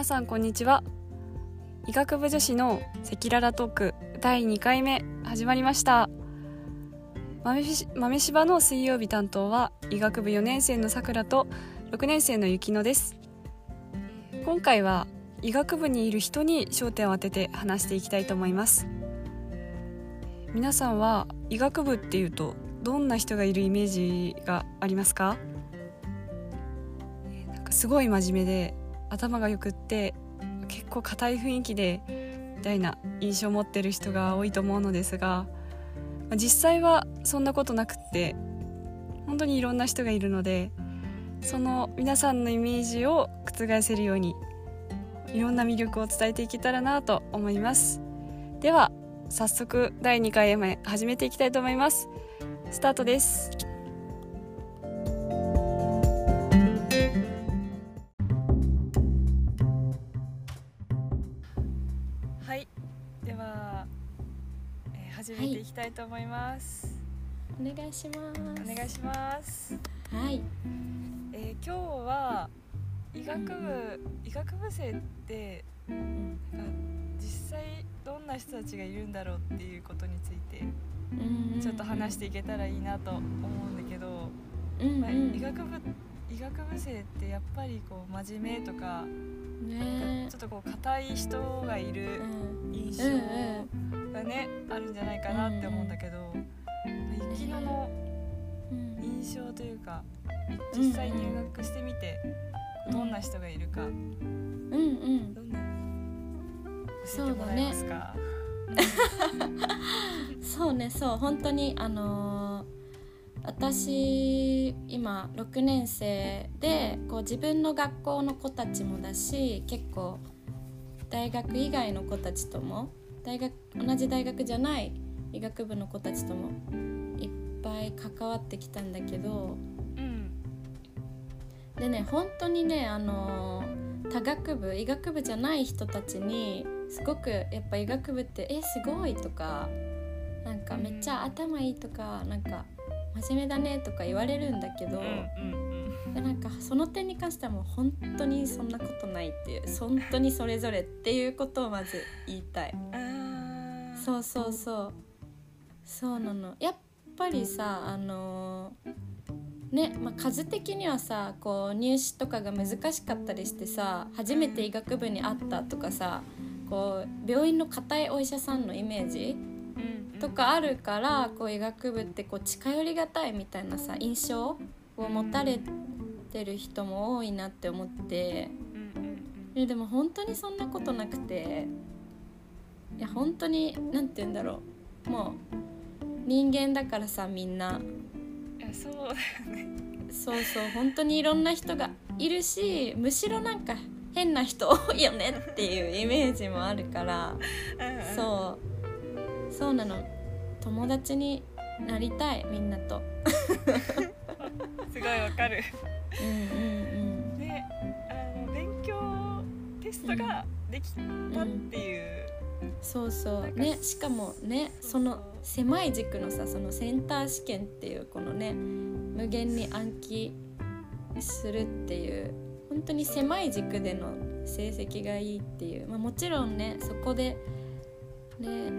皆さんこんにちは。医学部女子の赤裸々トーク第2回目始まりました。豆し豆柴の水曜日担当は医学部4年生のさくらと6年生のゆきのです。今回は医学部にいる人に焦点を当てて話していきたいと思います。皆さんは医学部っていうとどんな人がいるイメージがありますか？なんかすごい真面目で頭がよくって結構硬い雰囲気でみたいな印象を持ってる人が多いと思うのですが実際はそんなことなくって本当にいろんな人がいるのでその皆さんのイメージを覆せるようにいろんな魅力を伝えていけたらなと思います。では早速第2回目始めていきたいと思います。スタートです。始めていきたいと思います、お願いします。お願いします。はい。えー今日は医学部医学部生ってうんなんか実際どんな人たちがいるんだろうっていうことについてうんちょっと話していけたらいいなと思うんだけど、まあ、医学部医学部生ってやっぱりこう真面目とかね。ちょっとこう硬い人がいるうん。印象がねあるんじゃないかなって思うんだけど、ゆきののうん印象というか実際入学してみてどんな人がいるかうんうん。どんな教えてもらえますか？そうね そう。本当にあのー私今6年生でこう自分の学校の子たちもだし結構大学以外の子たちとも大学同じ大学じゃない医学部の子たちともいっぱい関わってきたんだけどうん。でね本当にねあの多学部医学部じゃない人たちにすごくやっぱ医学部って「えすごい」とかなんかめっちゃ頭いいとかなんか真面目だねとか言われるんだけど、うなんかその点に関してはもう本当にそんなことないっていう本当にそれぞれっていうことをまず言いたい。そうそうそう。そうなの。やっぱりさあのーね、まあ、数的にはさこう入試とかが難しかったりしてさ初めて医学部に会ったとかさこう病院の硬いお医者さんのイメージとかあるからこう医学部ってこう近寄りがたいみたいなさ印象を持たれてる人も多いなって思って。でも本当にそんなことなくて。いや本当に何て言うんだろう。もう人間だからさみんな。そうだよね。そうそう本当にいろんな人がいるしむしろなんか変な人多いよねっていうイメージもあるから。うそうそうなの。友達になりたいみんなと。すごいわかる。うんうんであの勉強テストができたっていう、うん、そうそう。なんかねしかもねその狭い軸のさそのセンター試験っていうこのね無限に暗記するっていう本当に狭い軸での成績がいいっていう、まあ、もちろんねそこでね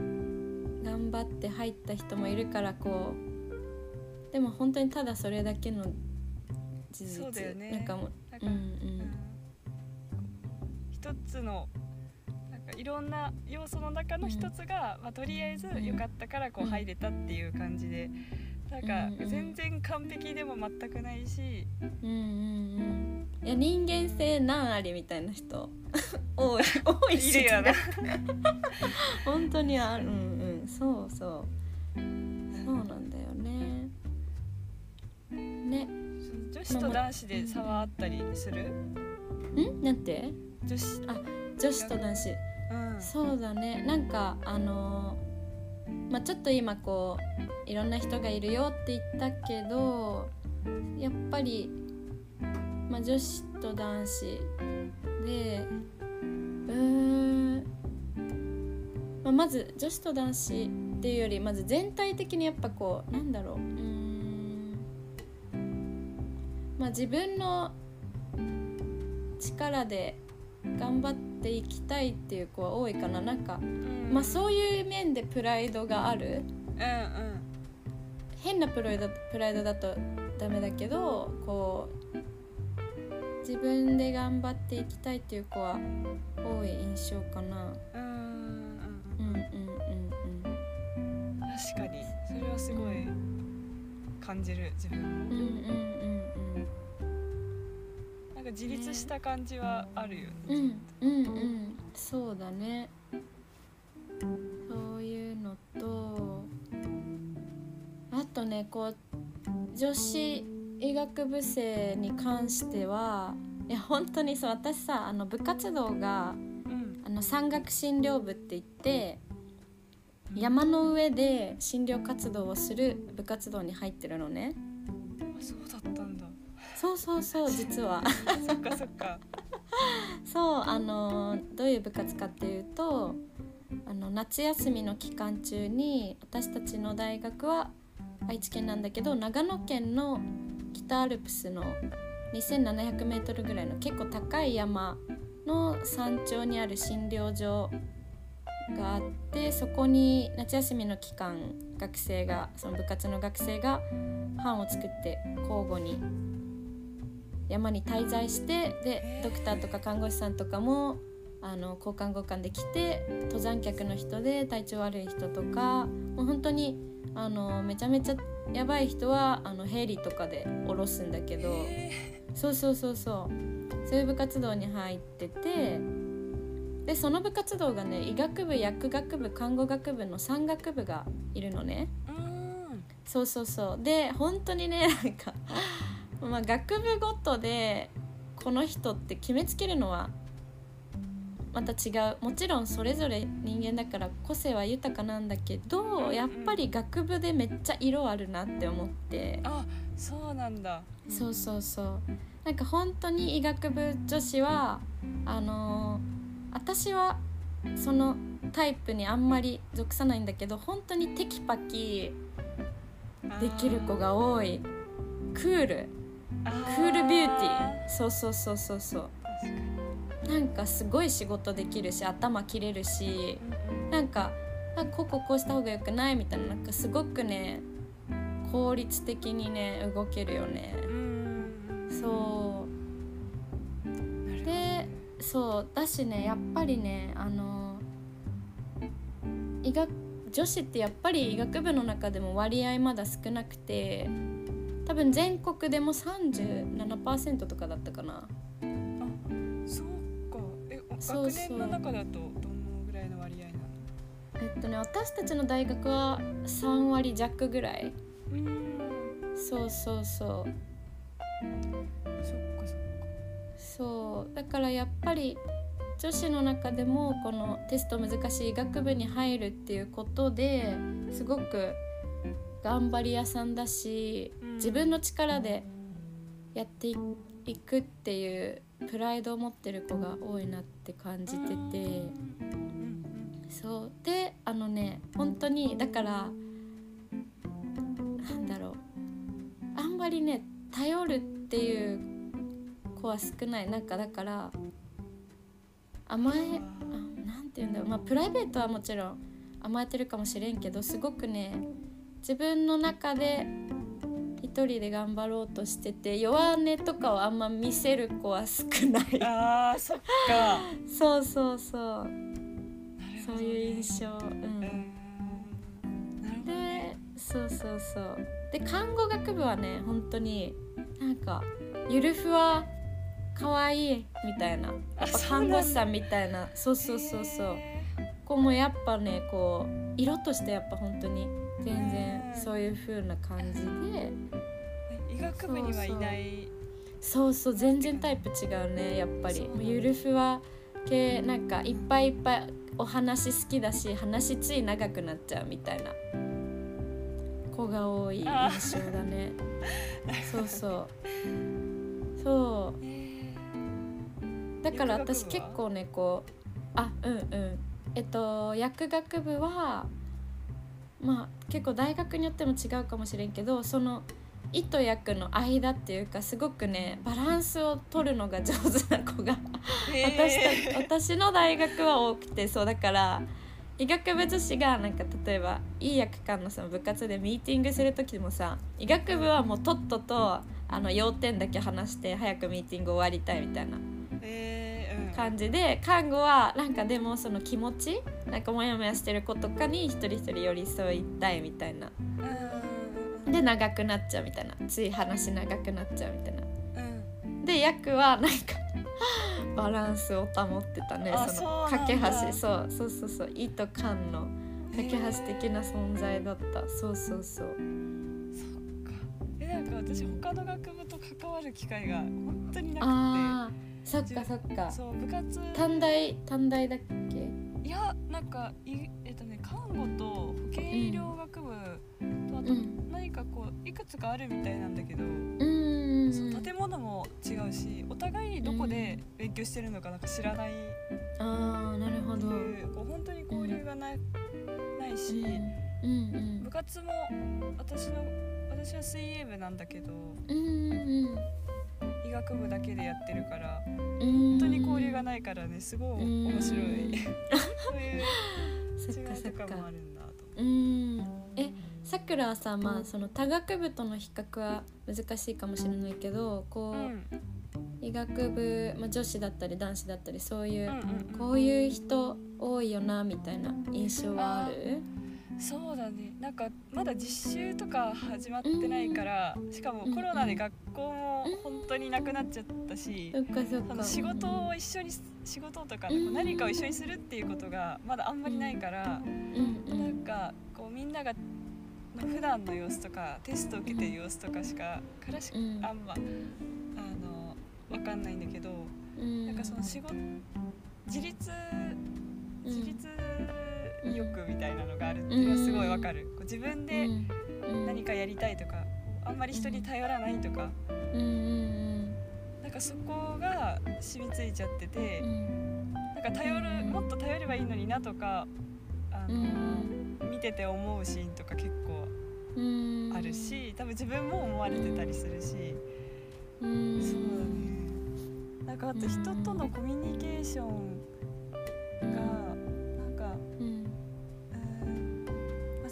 頑張って入った人もいるからこうでも本当にただそれだけの事実。そうだよね。なんかもうなんかうんうん。一つのなんかいろんな要素の中の一つが、まあ、とりあえず良かったからこううん。入れたっていう感じで、なんかうんうん全然完璧でも全くないし、うんうんうん。いや人間性何ありみたいな人。多い多いいるよな。本当にある。うんうんそうそう。そうなんだよね。ね。女子と男子で差はあったりする？ん？なんて？女子。あ女子と男子。うん。そうだね。なんかあのーまあちょっと今こういろんな人がいるよって言ったけどやっぱり、まあ、女子と男子でうーん、まあ、まず女子と男子っていうよりまず全体的にやっぱこうなんだろう。うーん。まあ自分の力で頑張っていきたいっていう子は多いかな。なんか、うん。まあそういう面でプライドがある。うんうん。変なプライドプライドだとダメだけどこう自分で頑張っていきたいっていう子は多い印象かな確かに。それはすごい感じる自分もうんうんうんうんなんか自立した感じはあるよね、うんうんうんうん。そうだね。そういうのとあとねこう女子医学部生に関してはいや本当にそう私さあの部活動がうん。あの山岳診療部って言って山の上で診療活動をする部活動に入ってるのね。あそうだったんだ。そうそうそう実は。そっかそっか。そうあのどういう部活かっていうとあの夏休みの期間中に私たちの大学は愛知県なんだけど長野県の北アルプスの 2700m ぐらいの結構高い山の山頂にある診療所があってそこに夏休みの期間学生がその部活の学生が班を作って交互に山に滞在してでドクターとか看護師さんとかもあの交換交換で来て登山客の人で体調悪い人とかもう本当にあのめちゃめちゃやばい人はあのヘリとかで降ろすんだけどそうそうそうそう。そういう部活動に入っててでその部活動がね医学部薬学部看護学部の3学部がいるのね。うん。そうそうそう。で本当にね なんかまあ学部ごとでこの人って決めつけるのはまた違う。もちろんそれぞれ人間だから個性は豊かなんだけどやっぱり学部でめっちゃ色あるなって思って。あそうなんだ。そうそうそう。なんか本当に医学部女子はあのー私はそのタイプにあんまり属さないんだけど本当にテキパキできる子が多い。クール。ククールビューティー。そうそうそうそうそう。なんかすごい仕事できるし頭切れるしなんかあこここうした方がよくない？みたいな。なんかすごくね効率的にね動けるよね。うん。そうそうだしねやっぱりねあの医学女子ってやっぱり医学部の中でも割合まだ少なくて多分全国でも37%とかだったかな。そうか。えそうそう。学年の中だとどのぐらいの割合なの？えっとね私たちの大学は3割弱ぐらい。うん。そうそうそうそうだからやっぱり女子の中でもこのテスト難しい医学部に入るっていうことですごく頑張り屋さんだしうん。自分の力でやっていいくっていうプライドを持ってる子が多いなって感じてて。うんそう。であのね本当にだからなんだろう。あんまりね頼るっていう子は少ない。なんかだから甘えあなんて言うんだろう。まあプライベートはもちろん甘えてるかもしれんけどすごくね自分の中で一人で頑張ろうとしてて弱音とかをあんま見せる子は少ない。あーそっか。そうそうそう。ねそういう印象。ううん。でそうそうそう。で看護学部はね本当になんかゆるふわ可愛いみたいな。やっぱ看護師さんみたいな。そうそうそうそう。こうもやっぱねこう色としてやっぱ本当に全然そういう風な感じで。医学部にはいない。そうそう全然タイプ違うねやっぱり。ゆるふわ系なんかいっぱいいっぱいお話好きだし話つい長くなっちゃうみたいな。子が多い印象だね。そうそう。そうだから私結構ねこうあうんうん。えっと薬学部はまあ結構大学によっても違うかもしれんけどその意と役の間っていうかすごくねバランスを取るのが上手な子が私た私の大学は多くてそうだから医学部女子がなんか例えばいい薬館のその部活でミーティングする時もさ医学部はもうとっととあの要点だけ話して早くミーティング終わりたいみたいな感じで看護はなんかでもその気持ちなんかモヤモヤしてる子とかに一人一人寄り添いたいみたいな。うん。で長くなっちゃうみたいな。つい話長くなっちゃうみたいな。うん。で役はなんか バランスを保ってたね。あその架け橋。そうそうそうそう。意と感の架け橋的な存在だった。そうそうそう。そっか。えなんか私他の学部と関わる機会が本当になあーそっかそっか。そう部活。短大短大だっけ？いやなんかいえっとね看護と保健医療学部とあとうん。何かこういくつかあるみたいなんだけど、うんそう建物も違うしお互いにどこで勉強してるのかなんか知らない。ああなるほど。こう本当に交流がない,、ないし、うん。うん部活も私の私は水泳部なんだけどうんうん医学部だけでやってるからうん。本当に交流がないからねすごい面白い、うん。そういう違いかそっか。とかもあるんだと。うん。えさくらはさまあその多学部との比較は難しいかもしれないけどこう、うん。医学部、まあ、女子だったり男子だったりそういう、うんうんうんこういう人多いよなみたいな印象はある？そうだね。なんかまだ実習とか始まってないからしかもコロナで学校も本当になくなっちゃったしその仕事を一緒に仕事とか何かを一緒にするっていうことがまだあんまりないからうんうなん。んかこうみんなが普段の様子とかテストを受けてる様子とかしかからしうん。あんまあの分かんないんだけどうん。なんかその仕事自立うん。自立欲みたいなのがあるっていうのはすごいわかる、こう自分でうん。何かやりたいとかあんまり人に頼らないとかうん。うんなんかそこが染みついちゃっててなんか頼るもっと頼ればいいのになとかあうの、ん。見てて思うシーンとか結構うん。あるし多分自分も思われてたりするし、うん。そうだね。なんかあと人とのコミュニケーションが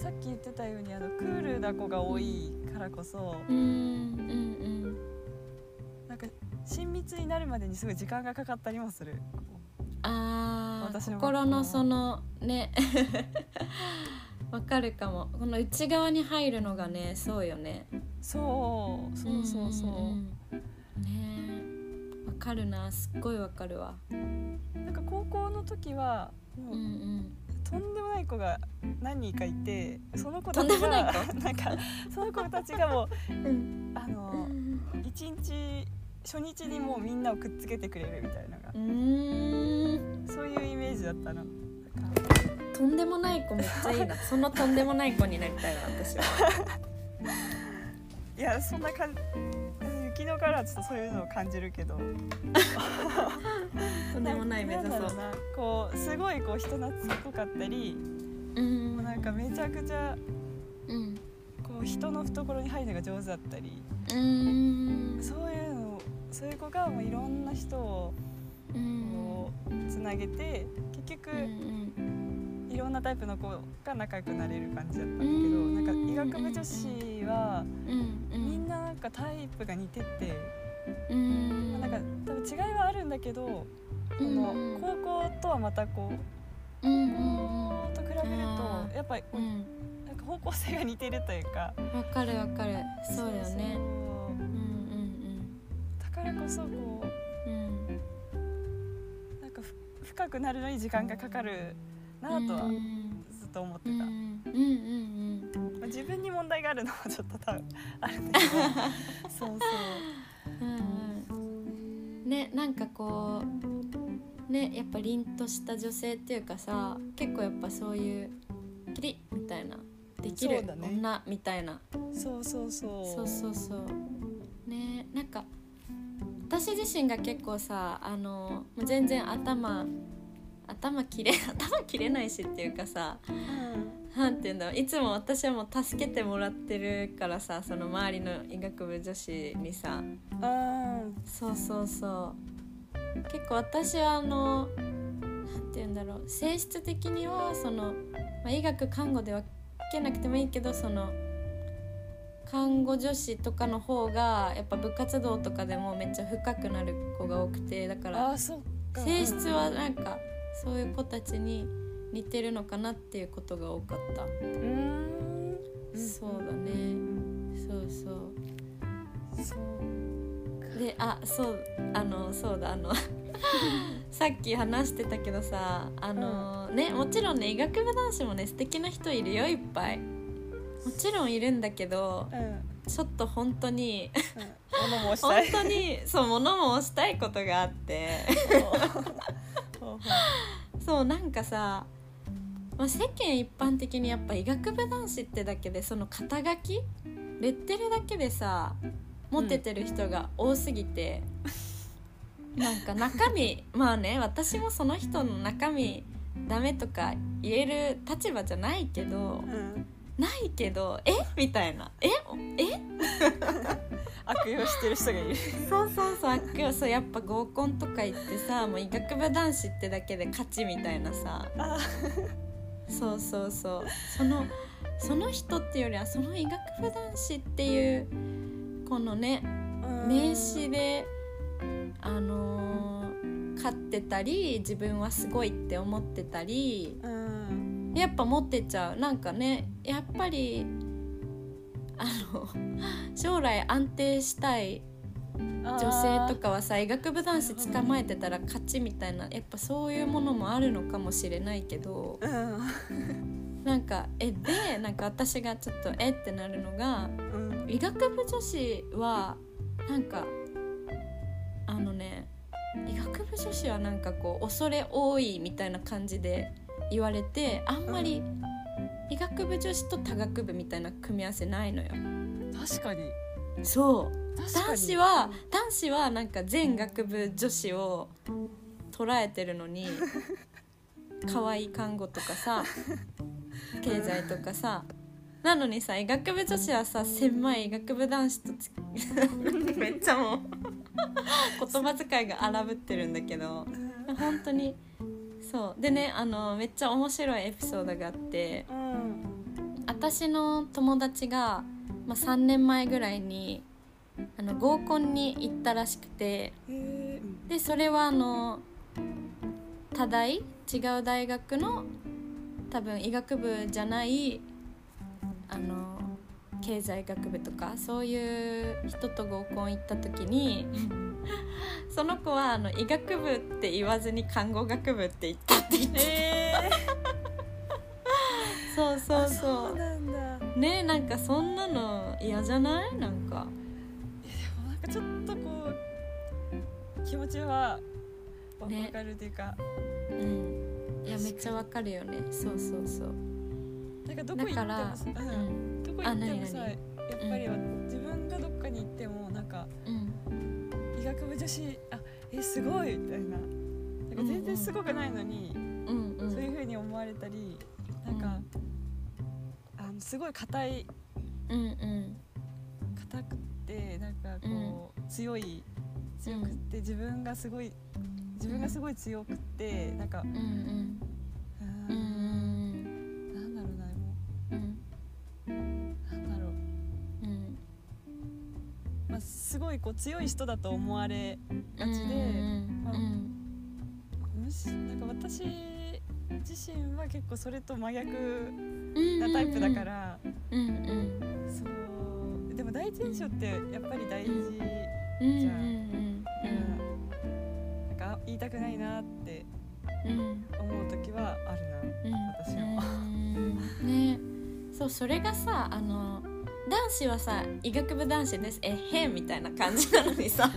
さっき言ってたようにあのクールな子が多いからこそうんうんなんか親密になるまでにすごい時間がかかったりもする。あー私の心のそのね。わかるかも。この内側に入るのがねそうよね。そうそうそうそう。んんうん。ね。えわかるな。すっごいわかるわ。なんか高校の時はもううんうんとんでもない子が何人かいてその子とたちが なんかその子たちがもううんあの一日初日にもうみんなをくっつけてくれるみたいなのがそういうイメージだったの。とんでもない子めっちゃいいな。そのとんでもない子になりたいな私は。いやそんな感じ雪のからはちょっとそういうのを感じるけど。とんでもない目指そう。こうすごいこう人懐っこかったりうん。もうなんかめちゃくちゃうん。こう人の懐に入るのが上手だったり。うん。そういうのそういう子がもういろんな人をうん。こうつなげて結局いろんなタイプの子が仲良くなれる感じだったんだけどうんなんか医学部女子はみんななんかタイプが似ててうん。なんか多分違いはあるんだけどそのうん。高校とはまたこう高校と比べるとやっぱりなんか方向性が似てるというかわかるわかる。そうだよね。そううんう。んだからこそこう深くなるのに時間がかかるなとはうん。ずっと思ってた、うん。うんうんまあ、自分に問題があるのはちょっと多分あるんだけど。そうそう。うんうん。ねなんかこうねやっぱ凛とした女性っていうかさ結構やっぱそういうキリッみたいなできる女みたいな。そうそうそう。そうそうそう。ねなんか私自身が結構さあの全然頭頭切れ 頭切れないしっていうかさうん。なんて言うんだろう。いつも私はもう助けてもらってるからさその周りの医学部女子にさ。あそうそうそう。結構私はあのなんて言うんだろう。性質的にはその、まあ、医学看護で分けなくてもいいけどその看護女子とかの方がやっぱ部活動とかでもめっちゃ深くなる子が多くてだかあら性質はなんかそういう子たちに似てるのかなっていうことが多かった。うーん。そうだね。そうそう。そうであそうあのそうだあの さっき話してたけどさあの、ねもちろんね医学部男子もね素敵な人いるよいっぱい。もちろんいるんだけどうん。うんちょっと本当に物申し本たい。当にそう物申したいことがあって そうなんかさ、まあ、世間一般的にやっぱ医学部男子ってだけでその肩書きレッテルだけでさモテてる人が多すぎて、なんか中身 まあね私もその人の中身ダメとか言える立場じゃないけどううんないけどえ？みたいな。え？え？悪用してる人がいる。そうそうそう悪用そうやっぱ合コンとか行ってさもう医学部男子ってだけで勝ちみたいなさ。あそうそうそう。そのその人っていうよりはその医学部男子っていうこのね名刺であのー勝ってたり自分はすごいって思ってたりうんやっぱ持ってっちゃう。なんかねやっぱりあの 将来安定したい女性とかはさ医学部男子捕まえてたら勝ちみたいなやっぱそういうものもあるのかもしれないけどうん。なんかえでなんか私がちょっとえってなるのがうん。医学部女子はなんかあのね医学部女子はなんかこう恐れ多いみたいな感じで言われてあんまり医学部女子と多学部みたいな組み合わせないのよ。確かに。そう。男子は男子はなんか全学部女子を捉えてるのに 可愛い看護とかさ 経済とかさなのにさ医学部女子はさ狭い医学部男子とつ めっちゃもう。言葉遣いが荒ぶってるんだけど本当にそう。でねあのめっちゃ面白いエピソードがあってうん私の友達が、まあ、3年前ぐらいにあの合コンに行ったらしくてでそれはあの多大？違う大学の多分医学部じゃないあの経済学部とかそういう人と合コン行った時に その子はあの医学部って言わずに看護学部って言ったって言ってえそうそうそそうなんだ。うねなんかそんなの嫌じゃない？なんか。なんかちょっとこう気持ちはわねかるというか、うん。いやめっちゃわかるよね。そうそうそう。なんかどこ行ってもさ、ううん。んどこ行ってもさあやっぱりは自学部女子あえすごいみたいな。なんか全然すごくないのに、うんうんそういう風に思われたりなんか、あのすごい硬いうんうん。硬くってなんかこう、強い強くって、自分がすごい自分がすごい強くってなんかうんうん。うんあ、すごいこう強い人だと思われがちで、うんまあむしなんか私自身は結構それと真逆うんなタイプだから、そうでも第一印象ってやっぱり大事、うんうんうん。なんか言いたくないなって思う時はあるな私もうん。ね。そうそれがさあの男子はさ医学部男子です。えへんみたいな感じなのにさ。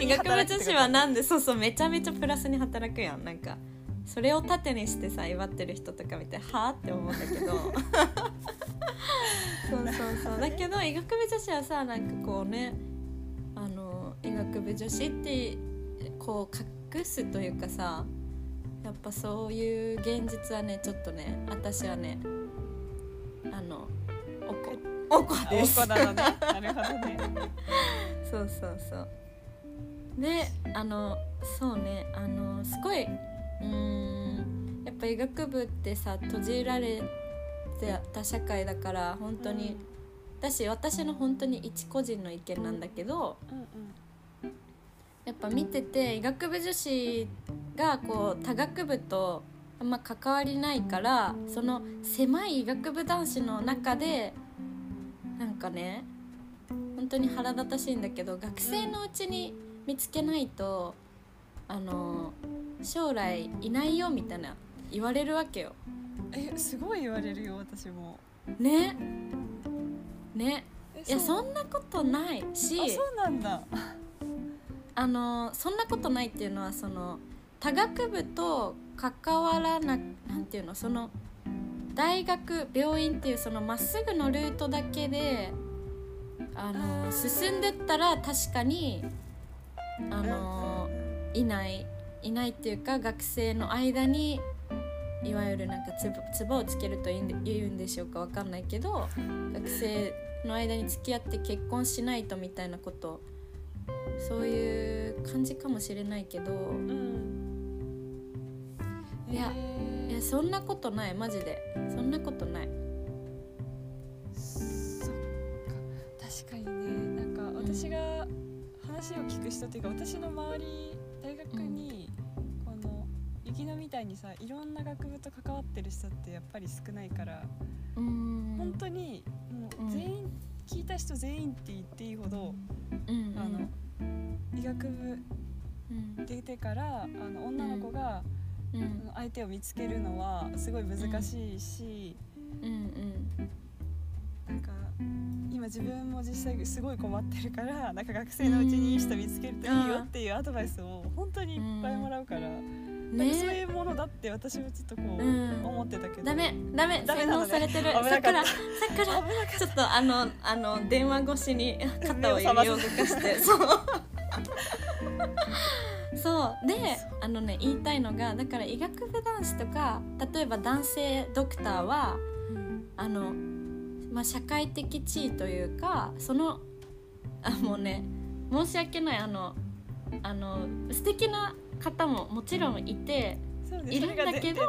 医学部女子はなんでそうそうめちゃめちゃプラスに働くやん。なんかそれを盾にしてさ祝ってる人とか見てはあって思うんだけど。そうそうそう。だけど医学部女子はさなんかこうねあの医学部女子ってこう隠すというかさやっぱそういう現実はねちょっとね私はねです。なのね。なるほどね。そうそうそう。であのそうね。あのすごいうーんやっぱ医学部ってさ閉じられてた社会だから本当に、だし私の本当に一個人の意見なんだけどうんうん。やっぱ見てて医学部女子がこう他学部とあんま関わりないからその狭い医学部男子の中でかね本当に腹立たしいんだけど学生のうちに見つけないとあの将来いないよみたいな言われるわけよ。えすごい言われるよ私も。ね。ね。えいやう。そんなことないし。あそうなんだ。あのそんなことないっていうのはその他学部と関わらななんていうのその大学病院っていうそのまっすぐのルートだけでああのー進んでったら確かにあのいないいないっていうか学生の間にいわゆるなんかつばをつけるとい言うんでしょうかわかんないけど学生の間に付き合って結婚しないとみたいなことそういう感じかもしれないけどうん。いやえーいやそんなことない。マジで。そんなことない。そっか。確かにね。なんか私が話を聞く人っていうか私の周り大学にこの雪乃みたいにさいろんな学部と関わってる人ってやっぱり少ないから本当にもう全員聞いた人全員って言っていいほどうん。あの医学部うん。出てからあの女の子がうん相手を見つけるのはすごい難しいしうんなんか今自分も実際すごい困ってるからなんか学生のうちにいい人見つけるといいよっていうアドバイスを本当にいっぱいもらうから、うん。なんかそうねいうものだって私もちょっとこう、うん。思ってたけどダメダメ。洗ダメなのね脳されてる。さくら さくらちょっとあのあの電話越しに肩を指を動かしてそう。そう。であのね言いたいのがだから医学部男子とか例えば男性ドクターはた、あの、まあ、社会的地位というかそのあもうね申し訳ないあのあの素敵な方ももちろんいているんだけど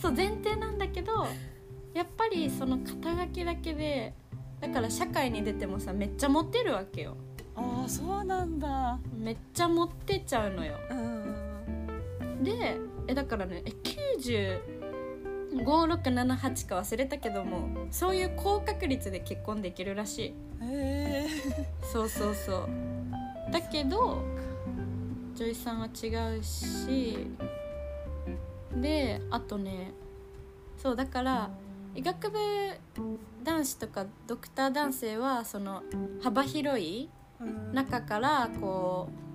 そう前提なんだけどやっぱりその肩書きだけでだから社会に出てもさめっちゃモテるわけよ。ああそうなんだ。めっちゃモテちゃうのよ。うんでえだからねえ9567か忘れたけどもそういう高確率で結婚できるらしい。へえ。そうそうそう。だけど女医さんは違うしであとねそうだから医学部男子とかドクター男性はその幅広いうん中からこう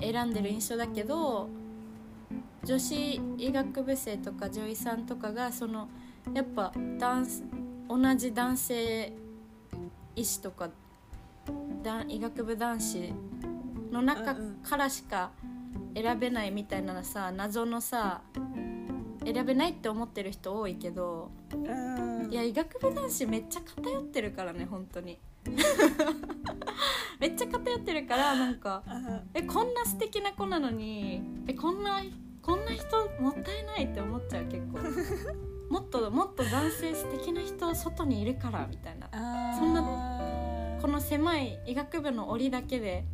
選んでる印象だけど女子医学部生とか女医さんとかがそのやっぱ男同じ男性医師とかだ医学部男子の中からしか選べないみたいなさ謎のさ選べないって思ってる人多いけどうん。いや医学部男子めっちゃ偏ってるからね本当に めっちゃ偏ってるからなんかあえこんな素敵な子なのにえこんなこんな人もったいないって思っちゃう結構。もっともっと男性素敵な人外にいるからみたいな。そんなこの狭い医学部の檻だけで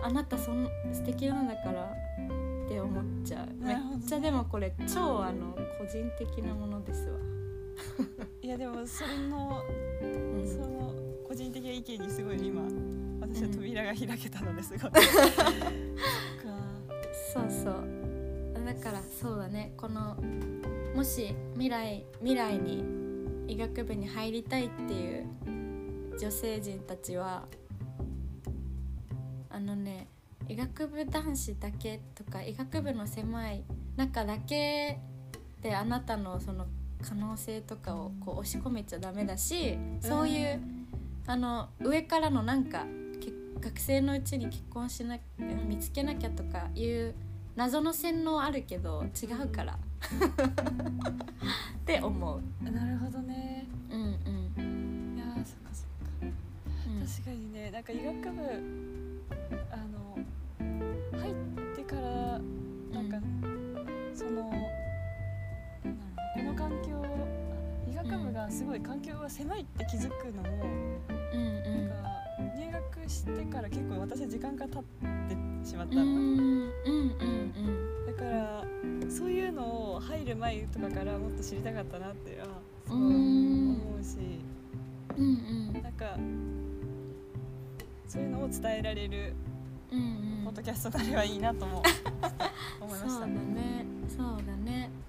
あなたそん素敵なんだからって思っちゃう。めっちゃでもこれ超あの個人的なものですわ、いやでもそれのうん。その個人的な意見にすごい今私は扉が開けたのですごい。そっか。そうそう。だからそうだね。このもし未来未来に医学部に入りたいっていう女性陣たちはあのね医学部男子だけとか医学部の狭い中だけであなたのその可能性とかをこう押し込めちゃダメだしそういうあの上からのなんかけ学生のうちに結婚しな見つけなきゃとかいう謎の洗脳あるけど違うから。って思う。なるほどね。うんうん。いやーそっかそっか。うん。確かにね。なんか医学部あのすごい環境が狭いって気づくのも、うんなんか入学してから結構私時間が経ってしまったうんうの、んうんうん。だからそういうのを入る前とかからもっと知りたかったなっていうのはすごいうん思うし、うんうん。なんかそういうのを伝えられるうんうん。ポッドキャストになればいいなとも思いま そうだした。ね。そうだね。うん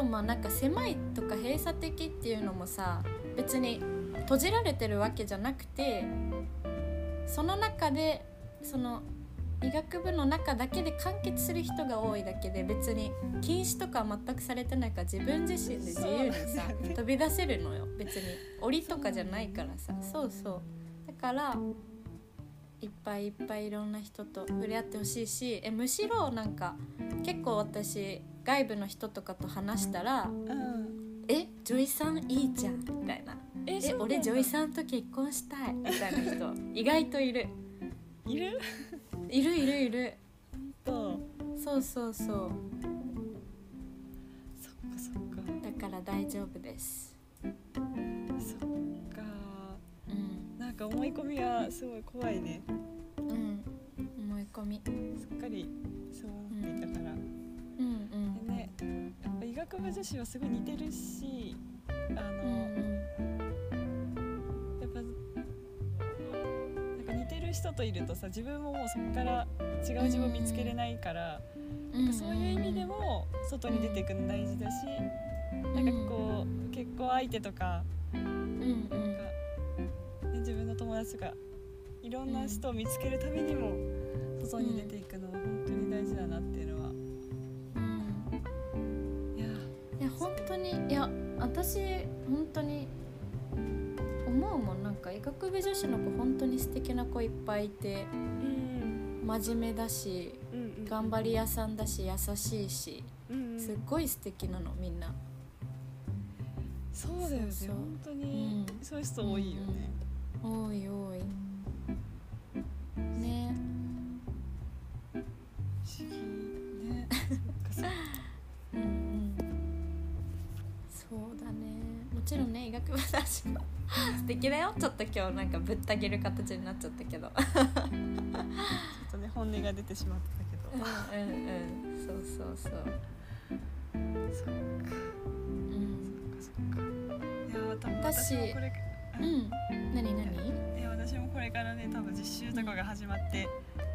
そうまあなんか狭いとか閉鎖的っていうのもさ別に閉じられてるわけじゃなくてその中でその医学部の中だけで完結する人が多いだけで別に禁止とかは全くされてないから自分自身で自由にさ飛び出せるのよ。別に。檻とかじゃないからさ。そうそう。だからいっぱいいっぱいいろんな人と触れ合ってほしいしえむしろなんか結構私外部の人とかと話したらうん「え女医さんいいじゃん」みたいな「えそうなんだ。俺女医さんと結婚したい」みたいな人意外といる。いる？いるいるいる。とそうそうそう。そっかそっか。だから大丈夫です。そっなんか思い込みはすごい怖いね。うん。思い込み。すっかりそう思っていたから、うん。うん。でねやっぱ医学部女子はすごい似てるしあうの、んやっぱなんか似てる人といるとさ自分ももうそこから違う自分を見つけれないから、うんなんかそういう意味でも外に出ていくの大事だし、なんかこう結婚相手とかうん。うん。なんか、ね、自分の友達とかいろんな人を見つけるためにも外に出ていくのは本当に大事だなっていうのは、うん。いやいや本当にいや私本当に思うもん。なんか医学部女子の子本当に素敵な子いっぱいいてうん。真面目だしうんうん。頑張り屋さんだし優しいしうんうん。すっごい素敵なのみんな。そうだよね本当に。うん。そういう人多いよね、多い多い。ね。不思議ねそっかそっかうんうん。そうだね。もちろんね医学部だし。素敵だよ。ちょっと今日なんかぶった切る形になっちゃったけど。ちょっとね本音が出てしまってたけど、うんうんうん。そうそうそう。そっか。うん。そっかいや多分私私もこれうん。何何？私もこれからね多分実習とかが始まって、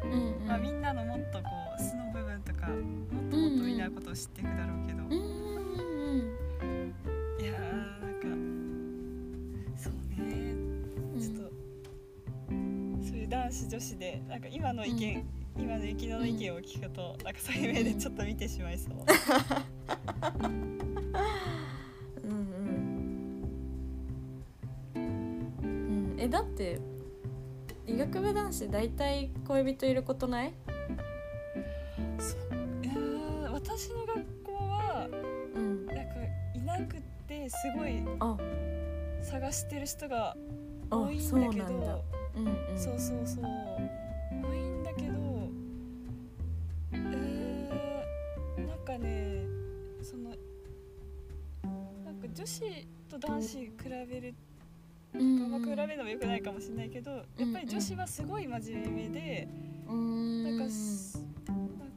うんうん。まあ、みんなのもっとこう素の部分とかもっともっとみんなのことを知っていくだろうけど、うんうんいやーなんかそうね。うん。ちょっと、そういう男子女子でなんか今の意見、今の雪乃の意見を聞くと、なんかそういう目でちょっと見てしまいそう。えだって医学部男子大体恋人いることない？そう。いやー私の学校はうん。なんかいなくってすごいあ。探してる人があ多いんだけどうんうんそうそうそう。多いんだけどえー、なんかねそのなんか女子と男子比べるうあんま比べるのもよくないかもしれないけどやっぱり女子はすごい真面目でうんなんかすな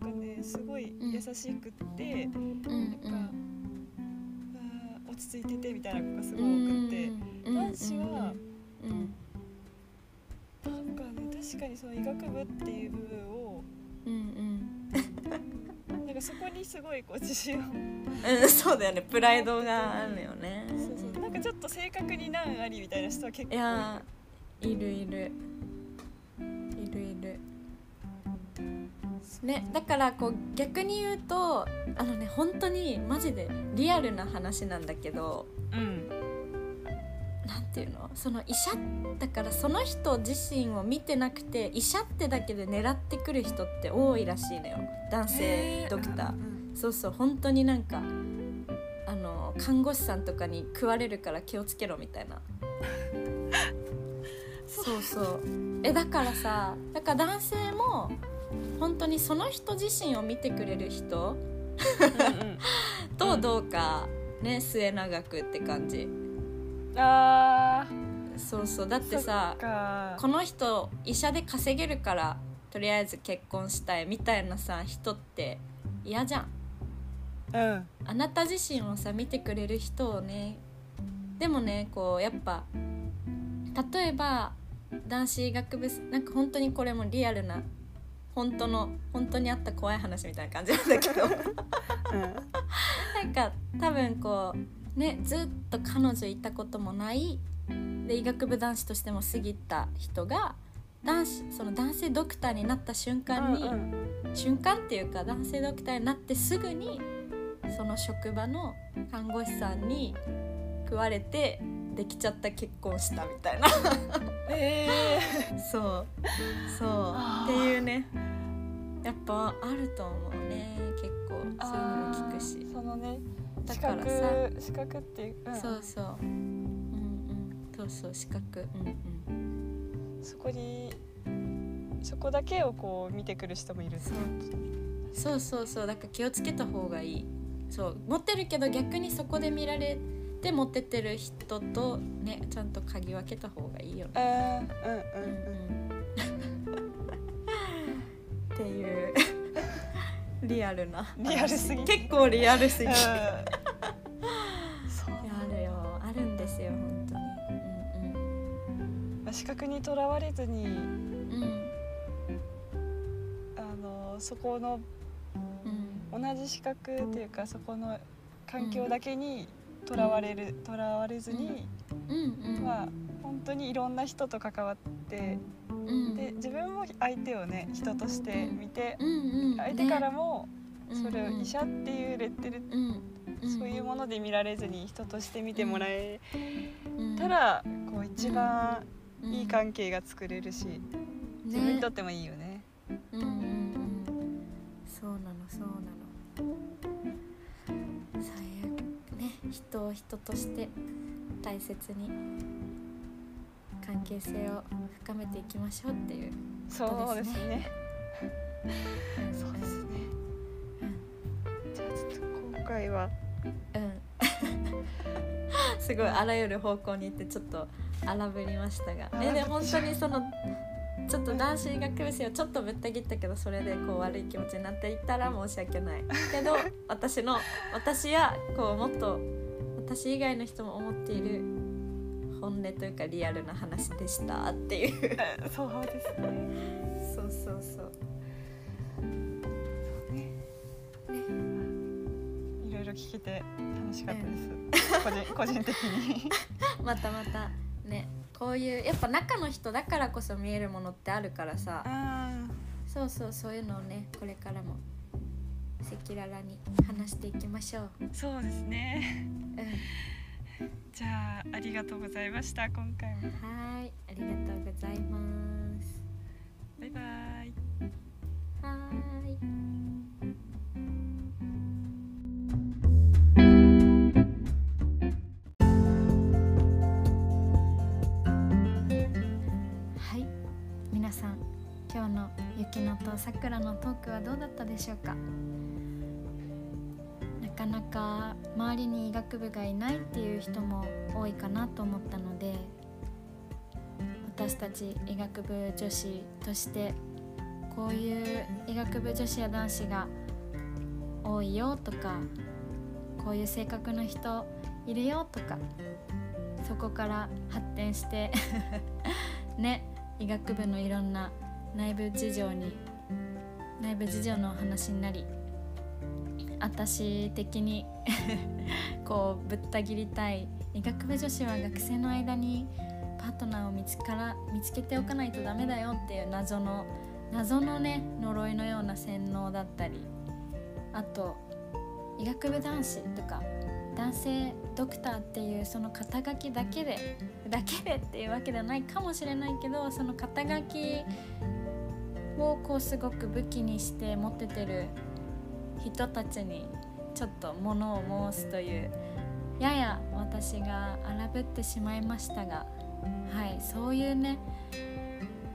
んかねすごい優しくってうんなんか落ち着いててみたいな子がすごくて男子はうんなんかね確かにその医学部っていう部分をうんうん。なんかそこにすごいこう自信を。うんそうだよね。プライドがあるよね。そうそうなんかちょっと正確に難ありみたいな人は結構い。やいるいる。いるいる。ねだからこう逆に言うとあのね本当にマジでリアルな話なんだけどうん。なんていうの？その医者だからその人自身を見てなくて医者ってだけで狙ってくる人って多いらしいのよ。男性ドクター、そうそう本当になんか看護師さんとかに食われるから気をつけろみたいな。そうそう。えだからさだから男性も本当にその人自身を見てくれる人とどうかね末永くって感じ。あそうそう。だってさか。この人医者で稼げるからとりあえず結婚したいみたいなさ人って嫌じゃんあなた自身をさ見てくれる人をねでもねこうやっぱ例えば男子医学部なんか本当にこれもリアルな本当の本当にあった怖い話みたいな感じなんだけど。なんか多分こうねずっと彼女いたこともないで医学部男子としても過ぎた人が男子その男性ドクターになった瞬間に、うん。瞬間っていうか男性ドクターになってすぐにその職場の看護師さんに食われてできちゃった結婚したみたいな。えそうそうっていうね。やっぱあると思うね結構。ーそういうのも聞くあし。ーそのね資だからさ。格資格っていう、うん。そうそう。うんうん。そうそう資格。うんうん。そこにそこだけをこう見てくる人もいるそう。そうそうそう。だから気をつけた方がいいそう持ってるけど逆にそこで見られて持ってってる人とねちゃんと嗅ぎ分けた方がいいようんうんうん。うん。っていう。リアルな話リアルすぎ。て結構リアルすぎ。うん。てそうあるよ。あるんですよ本当に。まあ資格にとらわれずにうん。うんうんあのそこのうん同じ資格っていうかそこの環境だけにとらわれるとらわれずに、まあ本当にいろんな人と関わってうん。で自分も相手をね人として見て相手からね。もそれを医者っていうレッテルそういうもので見られずに人として見てもらえうん。たらこう一番うんいい関係が作れるし自分にとってもいいよね。そうなのそうなの人を人として大切に関係性を深めていきましょうっていうそうですね。そうですね。じゃあちょっと今回は。うん。すごいあらゆる方向に行ってちょっと荒ぶりましたが。えで本当にそのちょっと男子医学部生をちょっとぶった切ったけどそれでこう悪い気持ちになっていったら申し訳ない。けど 私の私やこうもっと私以外の人も思っている本音というかリアルな話でしたっていう。そうですね。そうそうそういろいろ聞けて楽しかったです。個人 個人的に。またまたね。こういうやっぱ中の人だからこそ見えるものってあるからさ。あそうそうそういうのをねこれからも赤裸々に話していきましょう。あ、そうですね。うん、じゃあありがとうございました今回も。はーいありがとうございます。バイバイ。はーい。はい、皆さん今日の雪乃とさくらのトークはどうだったでしょうか？なかなか周りに医学部がいないっていう人も多いかなと思ったので私たち医学部女子としてこういう医学部女子や男子が多いよとかこういう性格の人いるよとかそこから発展して ね医学部のいろんな内部事情に内部事情の話になり私的に こうぶった切りたい医学部女子は学生の間にパートナーを見つから見つけておかないとダメだよっていう謎の謎のね呪いのような洗脳だったりあと医学部男子とか男性ドクターっていうその肩書きだけでだけでっていうわけではないかもしれないけどその肩書きをこうすごく武器にして持っててる人たちにちょっと物を申すというやや私が荒ぶってしまいましたがはいそういうね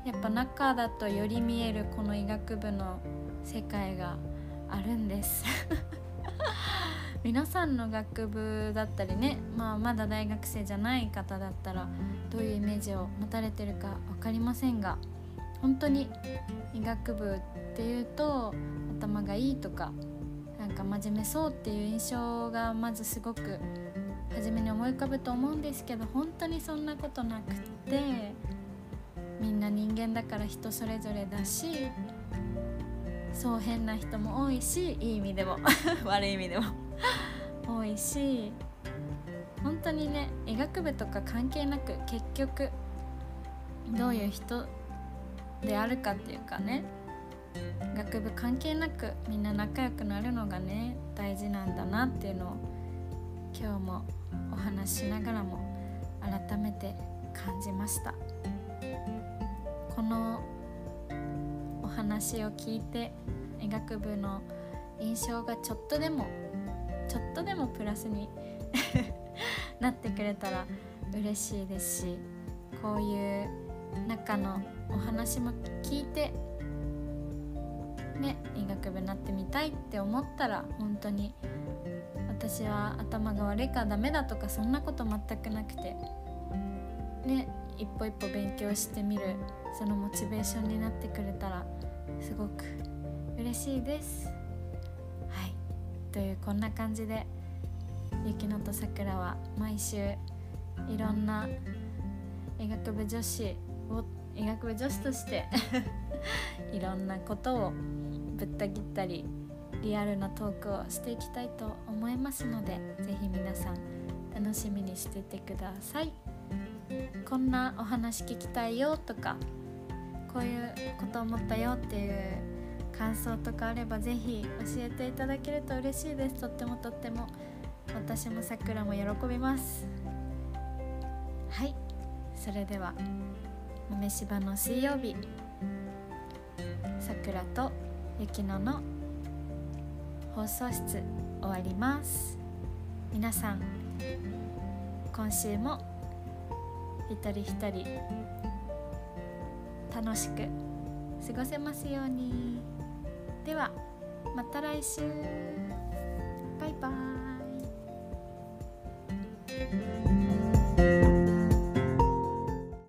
やっぱ中だとより見えるこの医学部の世界があるんです。皆さんの学部だったりね、まあ、まだ大学生じゃない方だったらどういうイメージを持たれてるか分かりませんが本当に医学部っていうと頭がいいとかか真面目そうっていう印象がまずすごく初めに思い浮かぶと思うんですけど本当にそんなことなくってみんな人間だから人それぞれだしそう変な人も多いしいい意味でも 悪い意味でも多いし本当にね医学部とか関係なく結局どういう人であるかっていうかね学部関係なくみんな仲良くなるのがね大事なんだなっていうのを今日もお話ししながらも改めて感じました。このお話を聞いて医学部の印象がちょっとでもちょっとでもプラスに なってくれたら嬉しいですしこういう中のお話も聞いてね医学部になってみたいって思ったら本当に私は頭が悪いからダメだとかそんなこと全くなくてね一歩一歩勉強してみるそのモチベーションになってくれたらすごく嬉しいです。はい。というこんな感じでゆきのとさくらは毎週いろんな医学部女子を医学部女子として いろんなことをぶった切ったりリアルなトークをしていきたいと思いますので是非皆さん楽しみにしててください。こんなお話聞きたいよとかこういうこと思ったよっていう感想とかあれば是非教えていただけると嬉しいです。とってもとっても。私もさくらも喜びます。はい。それでは豆柴の水曜日。さくらとゆきのの放送室終わります。皆さん今週も一人一人楽しく過ごせますように。ではまた来週。バイバーイ。